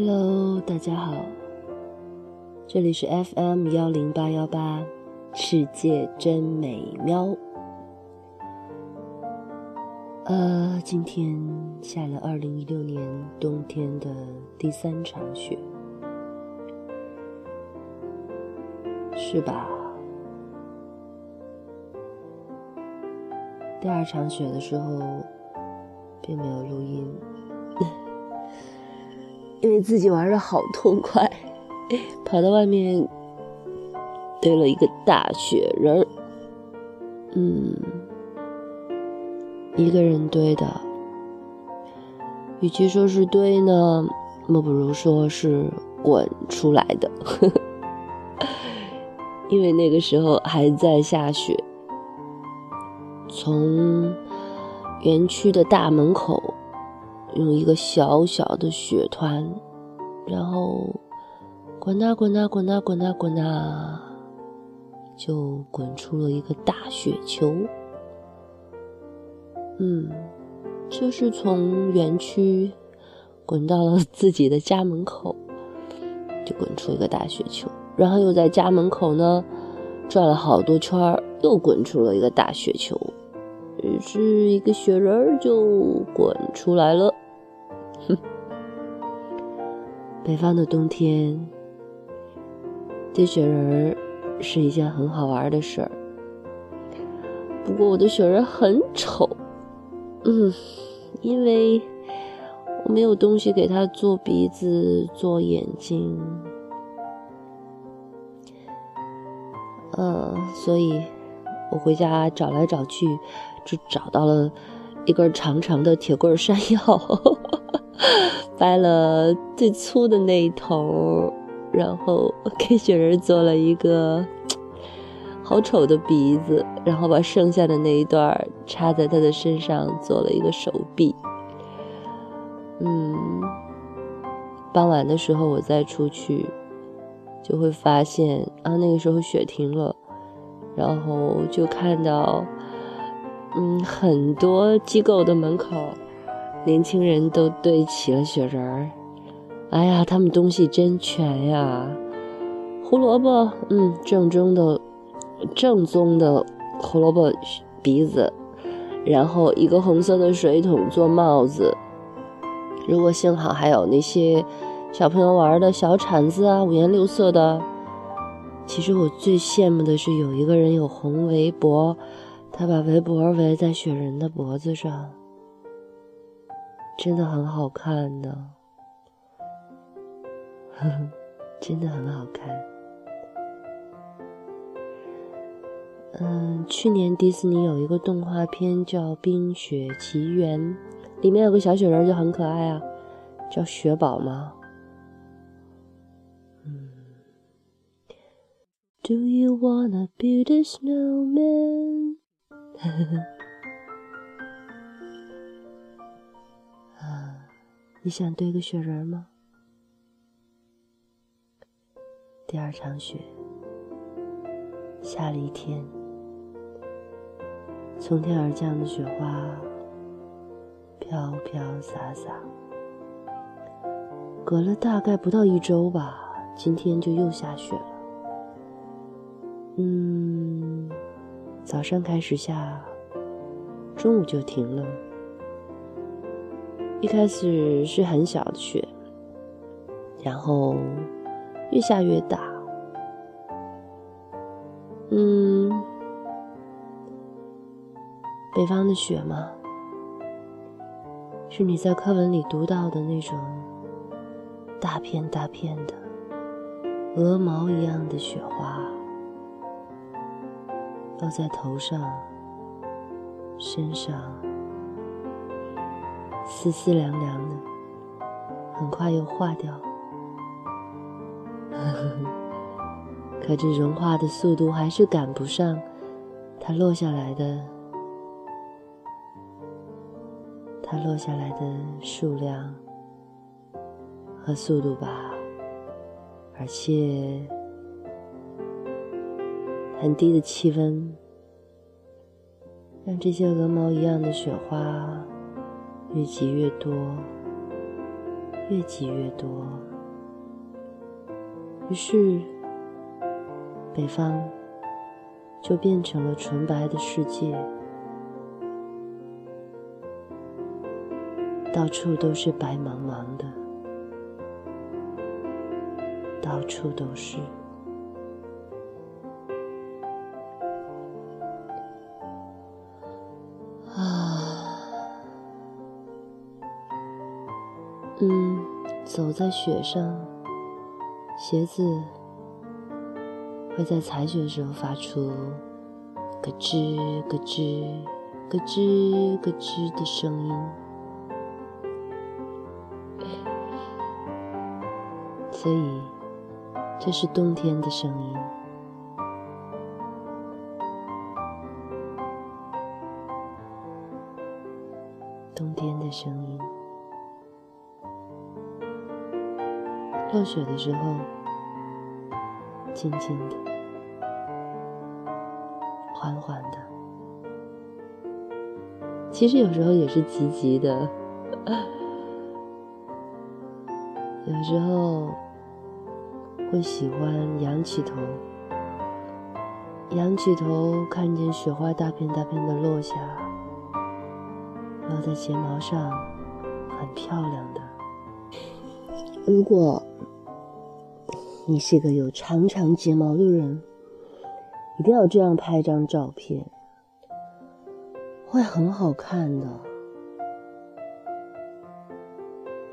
Hello，大家好，这里是 FM 幺零八幺八，世界真美妙。呃，今天下了二零一六年冬天的第三场雪，是吧？第二场雪的时候，并没有录音，因为自己玩的好痛快，跑到外面堆了一个大雪人，嗯，一个人堆的。与其说是堆呢，莫不如说是滚出来的，因为那个时候还在下雪。从园区的大门口，用一个小小的雪团，然后滚啊滚啊滚啊滚啊滚啊，就滚出了一个大雪球。嗯，就是从园区滚到了自己的家门口，就滚出一个大雪球，然后又在家门口呢转了好多圈儿，又滚出了一个大雪球。于是，一个雪人儿就滚出来了。北方的冬天，堆雪人儿是一件很好玩的事儿。不过，我的雪人很丑。嗯，因为我没有东西给它做鼻子、做眼睛。呃，所以。我回家找来找去，就找到了一根长长的铁棍山药，掰了最粗的那一头，然后 给雪人做了一个好丑的鼻子，然后把剩下的那一段插在他的身上，做了一个手臂。嗯，傍晚的时候我再出去，就会发现啊，那个时候雪停了。然后就看到，嗯，很多机构的门口，年轻人都堆起了雪人儿。哎呀，他们东西真全呀！胡萝卜，嗯，正宗的、正宗的胡萝卜鼻子，然后一个红色的水桶做帽子。如果幸好还有那些小朋友玩的小铲子啊，五颜六色的。其实我最羡慕的是有一个人有红围脖，他把围脖围在雪人的脖子上，真的很好看的，真的很好看。嗯，去年迪士尼有一个动画片叫《冰雪奇缘》，里面有个小雪人就很可爱啊，叫雪宝吗？Do you wanna build a snowman？你想堆个雪人吗？第二场雪下了一天，从天而降的雪花飘飘洒洒，隔了大概不到一周吧，今天就又下雪了。嗯，早上开始下，中午就停了。一开始是很小的雪，然后越下越大。嗯，北方的雪嘛，是你在课文里读到的那种大片大片的鹅毛一样的雪花。落在头上、身上，丝丝凉凉的，很快又化掉。可这融化的速度还是赶不上它落下来的，它落下来的数量和速度吧，而且。很低的气温，让这些鹅毛一样的雪花越积越多，越积越多，于是北方就变成了纯白的世界，到处都是白茫茫的，到处都是。在雪上，鞋子会在踩雪的时候发出咯吱咯吱咯吱咯吱的声音，所以这是冬天的声音，冬天的声音。落雪的时候，静静的，缓缓的。其实有时候也是急急的，有时候会喜欢仰起头，仰起头看见雪花大片大片的落下，落在睫毛上，很漂亮的。如果你是个有长长睫毛的人，一定要这样拍张照片，会很好看的。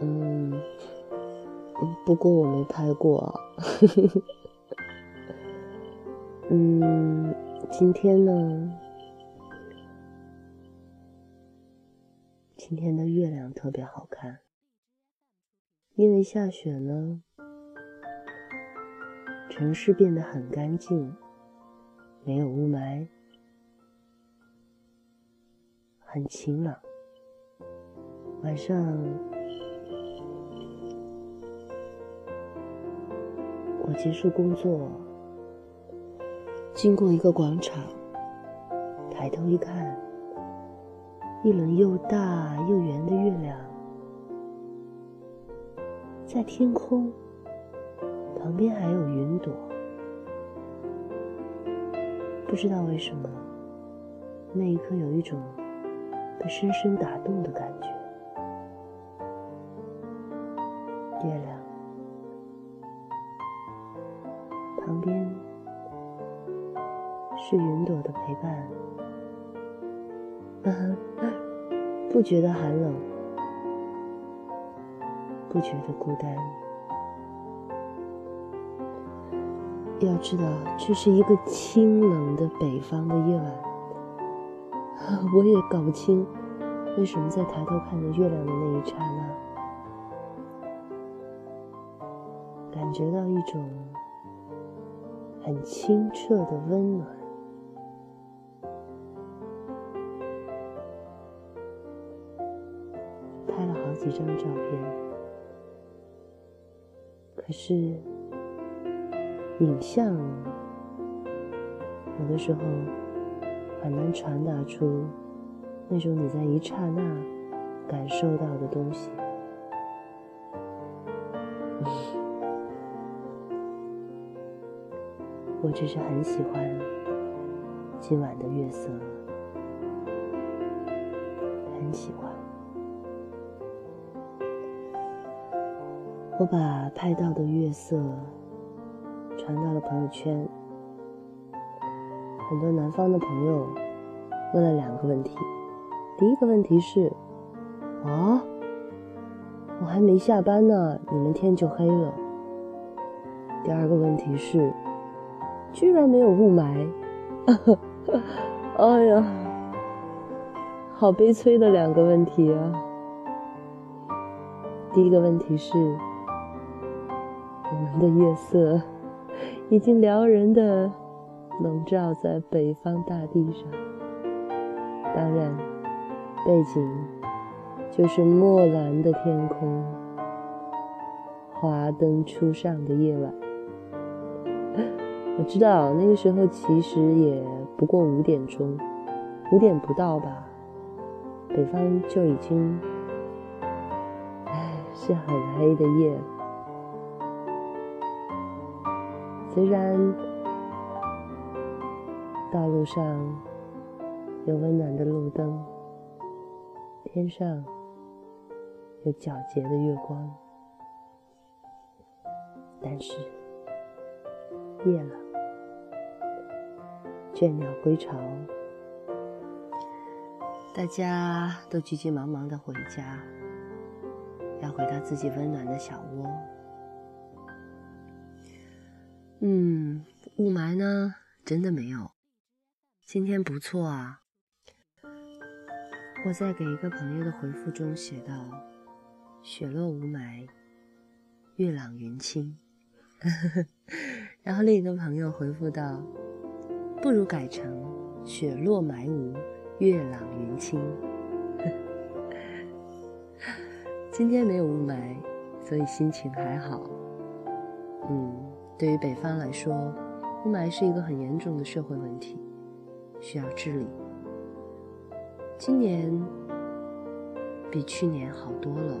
嗯，不过我没拍过啊。嗯，今天呢，今天的月亮特别好看，因为下雪呢。城市变得很干净，没有雾霾，很晴朗。晚上，我结束工作，经过一个广场，抬头一看，一轮又大又圆的月亮在天空。旁边还有云朵，不知道为什么，那一刻有一种被深深打动的感觉。月亮旁边是云朵的陪伴，不觉得寒冷，不觉得孤单。要知道，这是一个清冷的北方的夜晚，我也搞不清为什么在抬头看着月亮的那一刹那，感觉到一种很清澈的温暖。拍了好几张照片，可是。影像有的时候很难传达出那种你在一刹那感受到的东西。我只是很喜欢今晚的月色，很喜欢。我把拍到的月色。传到了朋友圈，很多南方的朋友问了两个问题。第一个问题是：啊，我还没下班呢，你们天就黑了。第二个问题是：居然没有雾霾。哎呀，好悲催的两个问题啊！第一个问题是：我们的月色。已经撩人的笼罩在北方大地上，当然，背景就是墨蓝的天空，华灯初上的夜晚。我知道那个时候其实也不过五点钟，五点不到吧，北方就已经，唉，是很黑的夜。虽然道路上有温暖的路灯，天上有皎洁的月光，但是夜了，倦鸟归巢。大家都急急忙忙的回家，要回到自己温暖的小窝。嗯，雾霾呢？真的没有。今天不错啊。我在给一个朋友的回复中写道：“雪落雾霾，月朗云清。”然后另一个朋友回复道：“不如改成雪落霾无。”月朗云清，今天没有雾霾，所以心情还好。嗯，对于北方来说，雾霾是一个很严重的社会问题，需要治理。今年比去年好多了。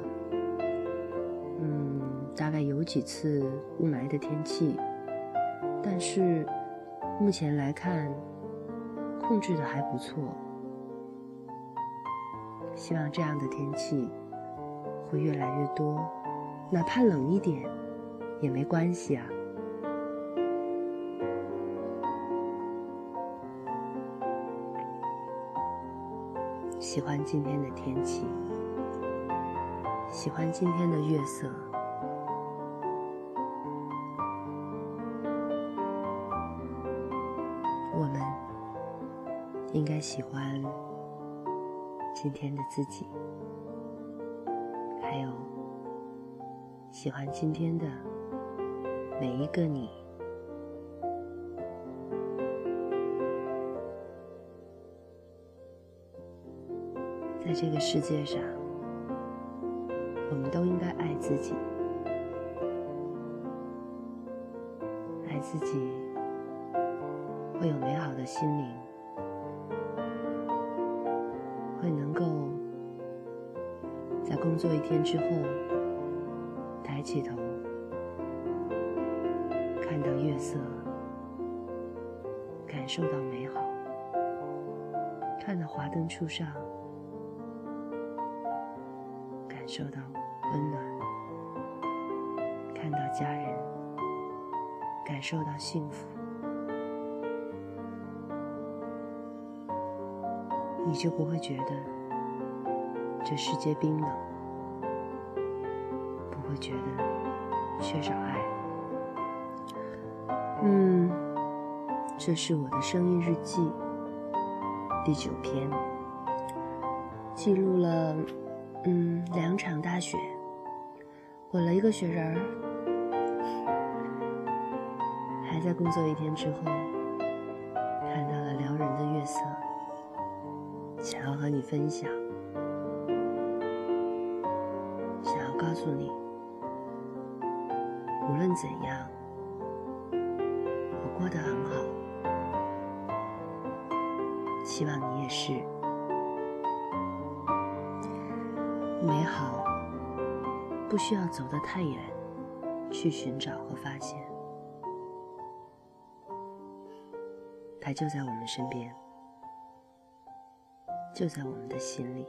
嗯，大概有几次雾霾的天气，但是目前来看，控制的还不错。希望这样的天气会越来越多，哪怕冷一点也没关系啊。喜欢今天的天气，喜欢今天的月色，我们应该喜欢。今天的自己，还有喜欢今天的每一个你，这个世界上，我们都应该爱自己，爱自己会有美好的心灵。会能够在工作一天之后，抬起头，看到月色，感受到美好，看到华灯初上，感受到温暖，看到家人，感受到幸福。你就不会觉得这世界冰冷，不会觉得缺少爱。嗯，这是我的声音日记第九篇，记录了嗯两场大雪，滚了一个雪人儿，还在工作一天之后看到了撩人的月色。想要和你分享，想要告诉你，无论怎样，我过得很好。希望你也是。美好不需要走得太远去寻找和发现，它就在我们身边。就在我们的心里。